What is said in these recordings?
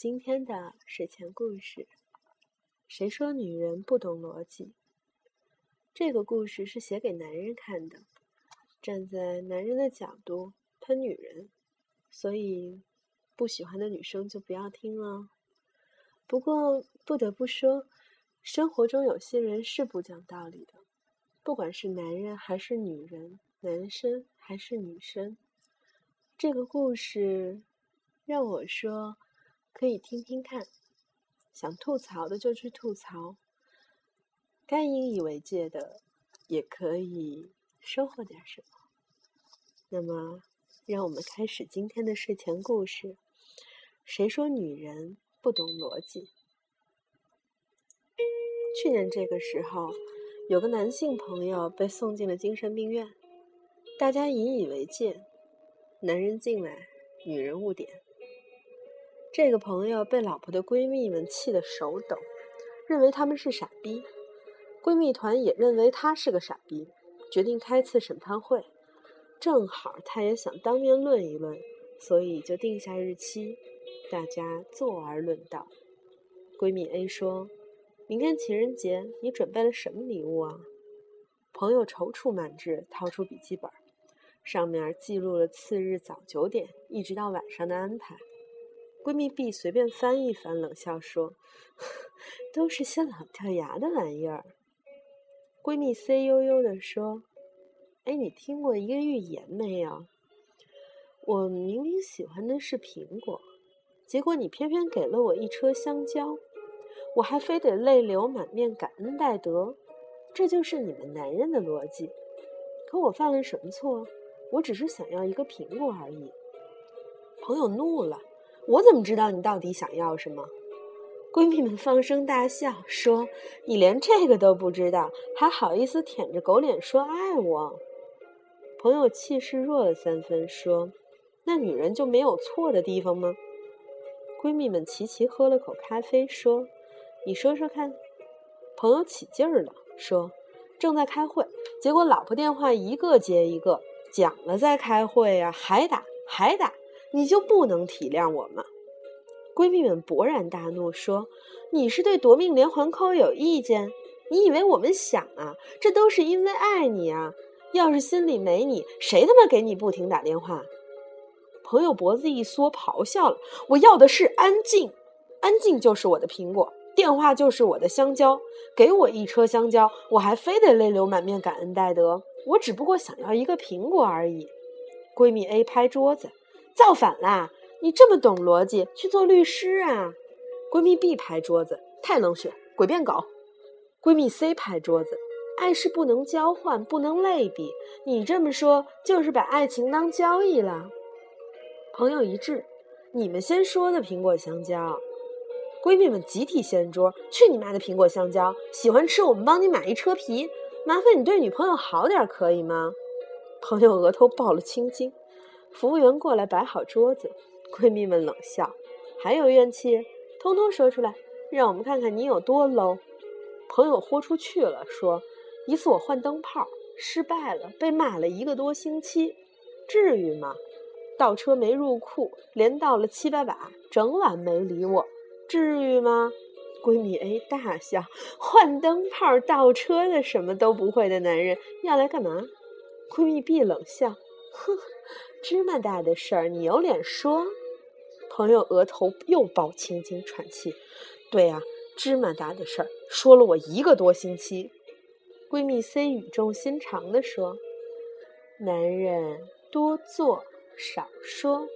今天的睡前故事。谁说女人不懂逻辑？这个故事是写给男人看的，站在男人的角度喷女人，所以不喜欢的女生就不要听了。不过不得不说，生活中有些人是不讲道理的，不管是男人还是女人，男生还是女生。这个故事让我说，可以听听看。想吐槽的就去吐槽，该引以为戒的也可以收获点什么。那么，让我们开始今天的睡前故事。谁说女人不懂逻辑？去年这个时候，有个男性朋友被送进了精神病院，大家引以为戒。男人进来，女人误点。这个朋友被老婆的闺蜜们气得手抖，认为他们是傻逼。闺蜜团也认为他是个傻逼，决定开次审判会。正好他也想当面论一论，所以就定下日期，大家坐而论道。闺蜜 A 说：“明天情人节，你准备了什么礼物啊？”朋友踌躇满志，掏出笔记本。上面记录了次日早九点一直到晚上的安排。闺蜜 B 随便翻一翻，冷笑说：“都是些老掉牙的玩意儿。”闺蜜 C 悠悠地说：“哎，你听过一个寓言没有？我明明喜欢的是苹果，结果你偏偏给了我一车香蕉，我还非得泪流满面感恩戴德。这就是你们男人的逻辑。可我犯了什么错？”我只是想要一个苹果而已。朋友怒了：“我怎么知道你到底想要什么？”闺蜜们放声大笑，说：“你连这个都不知道，还好意思舔着狗脸说爱我？”朋友气势弱了三分，说：“那女人就没有错的地方吗？”闺蜜们齐齐喝了口咖啡，说：“你说说看。”朋友起劲儿了，说：“正在开会，结果老婆电话一个接一个。”讲了在开会呀，还打还打，你就不能体谅我吗？闺蜜们勃然大怒，说：“你是对夺命连环扣有意见？你以为我们想啊？这都是因为爱你啊！要是心里没你，谁他妈给你不停打电话？”朋友脖子一缩，咆哮了：“我要的是安静，安静就是我的苹果，电话就是我的香蕉，给我一车香蕉，我还非得泪流满面感恩戴德。”我只不过想要一个苹果而已。闺蜜 A 拍桌子，造反啦！你这么懂逻辑，去做律师啊！闺蜜 B 拍桌子，太冷血，诡辩狗。闺蜜 C 拍桌子，爱是不能交换，不能类比。你这么说，就是把爱情当交易了。朋友一致，你们先说的苹果香蕉。闺蜜们集体掀桌，去你妈的苹果香蕉！喜欢吃，我们帮你买一车皮。麻烦你对女朋友好点，可以吗？朋友额头爆了青筋，服务员过来摆好桌子。闺蜜们冷笑，还有怨气，通通说出来，让我们看看你有多 low。朋友豁出去了，说一次我换灯泡失败了，被骂了一个多星期，至于吗？倒车没入库，连倒了七八把，整晚没理我，至于吗？闺蜜 A 大笑，换灯泡、倒车的什么都不会的男人要来干嘛？闺蜜 B 冷笑，哼，芝麻大的事儿你有脸说？朋友额头又爆青筋，喘气。对啊，芝麻大的事儿，说了我一个多星期。闺蜜 C 语重心长地说：“男人多做少说。”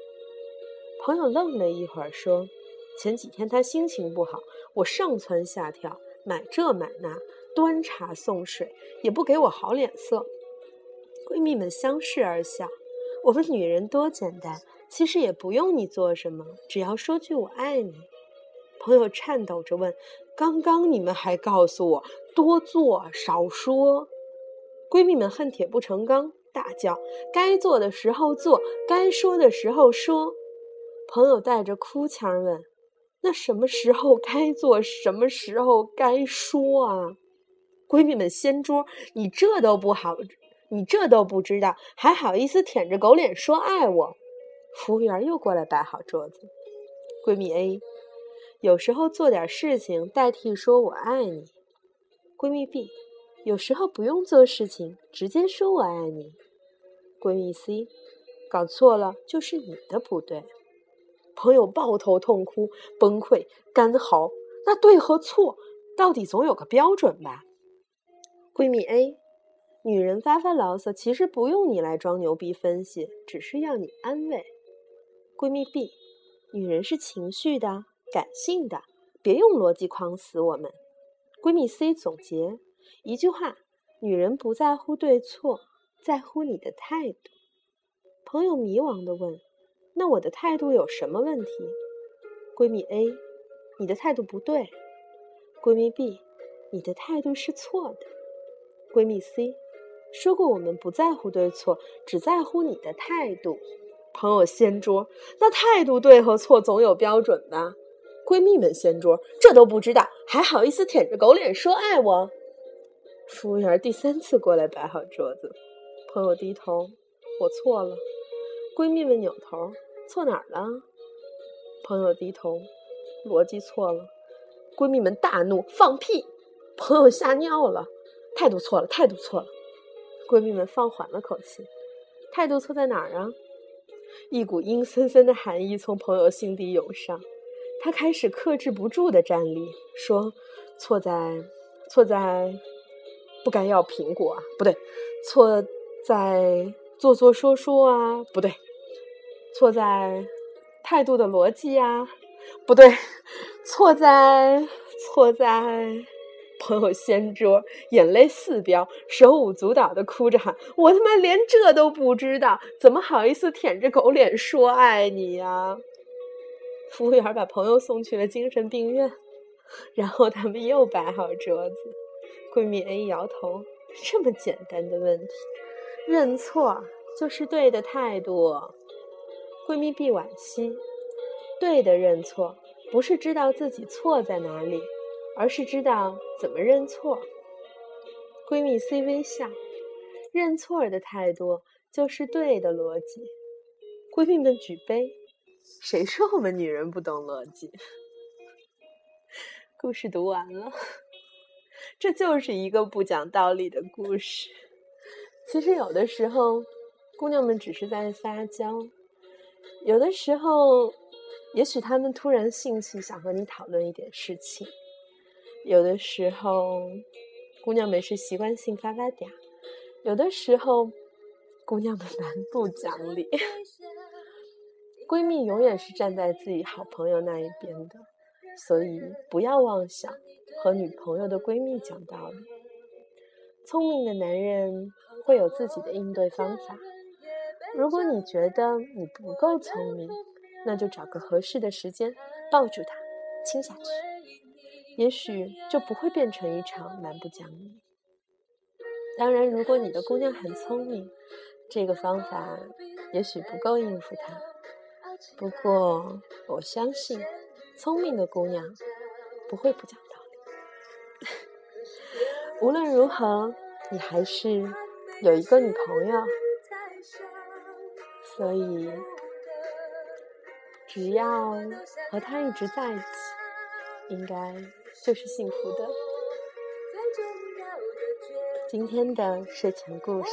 朋友愣了一会儿，说。前几天他心情不好，我上蹿下跳，买这买那，端茶送水，也不给我好脸色。闺蜜们相视而笑。我们女人多简单，其实也不用你做什么，只要说句我爱你。朋友颤抖着问：“刚刚你们还告诉我多做少说。”闺蜜们恨铁不成钢，大叫：“该做的时候做，该说的时候说。”朋友带着哭腔问。那什么时候该做，什么时候该说啊？闺蜜们掀桌，你这都不好，你这都不知道，还好意思舔着狗脸说爱我？服务员又过来摆好桌子。闺蜜 A，有时候做点事情代替说我爱你。闺蜜 B，有时候不用做事情，直接说我爱你。闺蜜 C，搞错了就是你的不对。朋友抱头痛哭，崩溃干嚎。那对和错，到底总有个标准吧？闺蜜 A，女人发发牢骚，其实不用你来装牛逼分析，只是要你安慰。闺蜜 B，女人是情绪的、感性的，别用逻辑框死我们。闺蜜 C 总结一句话：女人不在乎对错，在乎你的态度。朋友迷惘的问。那我的态度有什么问题？闺蜜 A，你的态度不对。闺蜜 B，你的态度是错的。闺蜜 C，说过我们不在乎对错，只在乎你的态度。朋友掀桌，那态度对和错总有标准吧？闺蜜们掀桌，这都不知道，还好意思舔着狗脸说爱我？服务员第三次过来摆好桌子，朋友低头，我错了。闺蜜们扭头。错哪儿了？朋友低头，逻辑错了。闺蜜们大怒，放屁！朋友吓尿了，态度错了，态度错了。闺蜜们放缓了口气，态度错在哪儿啊？一股阴森森的寒意从朋友心底涌上，他开始克制不住的站立，说：“错在，错在，不该要苹果啊，不对，错在做做说说啊，不对。”错在态度的逻辑呀，不对，错在错在朋友掀桌，眼泪四飙，手舞足蹈的哭着喊：“我他妈连这都不知道，怎么好意思舔着狗脸说爱你呀？”服务员把朋友送去了精神病院，然后他们又摆好桌子。闺蜜 A 摇头：“这么简单的问题，认错就是对的态度。”闺蜜 B 惋惜，对的认错不是知道自己错在哪里，而是知道怎么认错。闺蜜 C 微笑，认错的态度就是对的逻辑。闺蜜们举杯，谁说我们女人不懂逻辑？故事读完了，这就是一个不讲道理的故事。其实有的时候，姑娘们只是在撒娇。有的时候，也许她们突然兴起想和你讨论一点事情；有的时候，姑娘们是习惯性发发嗲；有的时候，姑娘们蛮不讲理。闺蜜永远是站在自己好朋友那一边的，所以不要妄想和女朋友的闺蜜讲道理。聪明的男人会有自己的应对方法。如果你觉得你不够聪明，那就找个合适的时间抱住他，亲下去，也许就不会变成一场蛮不讲理。当然，如果你的姑娘很聪明，这个方法也许不够应付她。不过，我相信聪明的姑娘不会不讲道理。无论如何，你还是有一个女朋友。所以，只要和他一直在一起，应该就是幸福的。今天的睡前故事，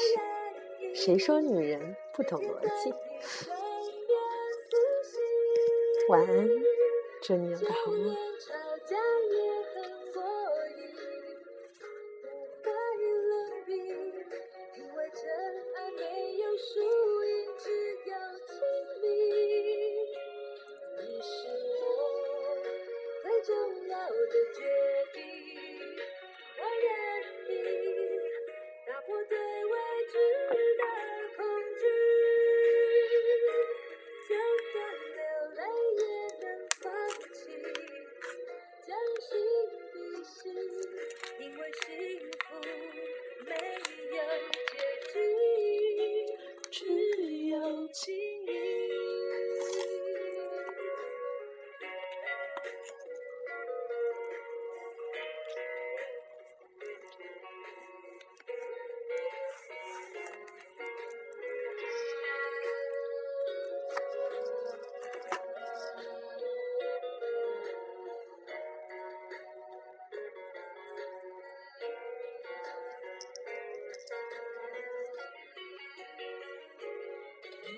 谁说女人不懂逻辑？晚安，祝你有个好梦。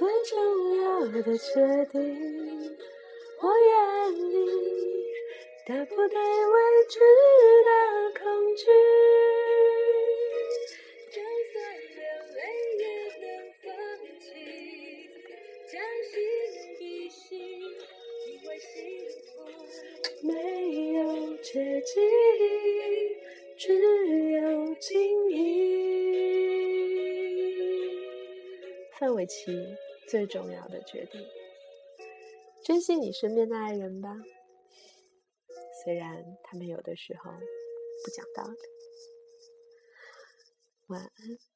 最重要的决定，我愿意打破对未知的恐惧，就算流泪也能放弃，将心比心，因为幸福没有捷径，只有经营。范玮琪最重要的决定，珍惜你身边的爱人吧，虽然他们有的时候不讲道理。晚安。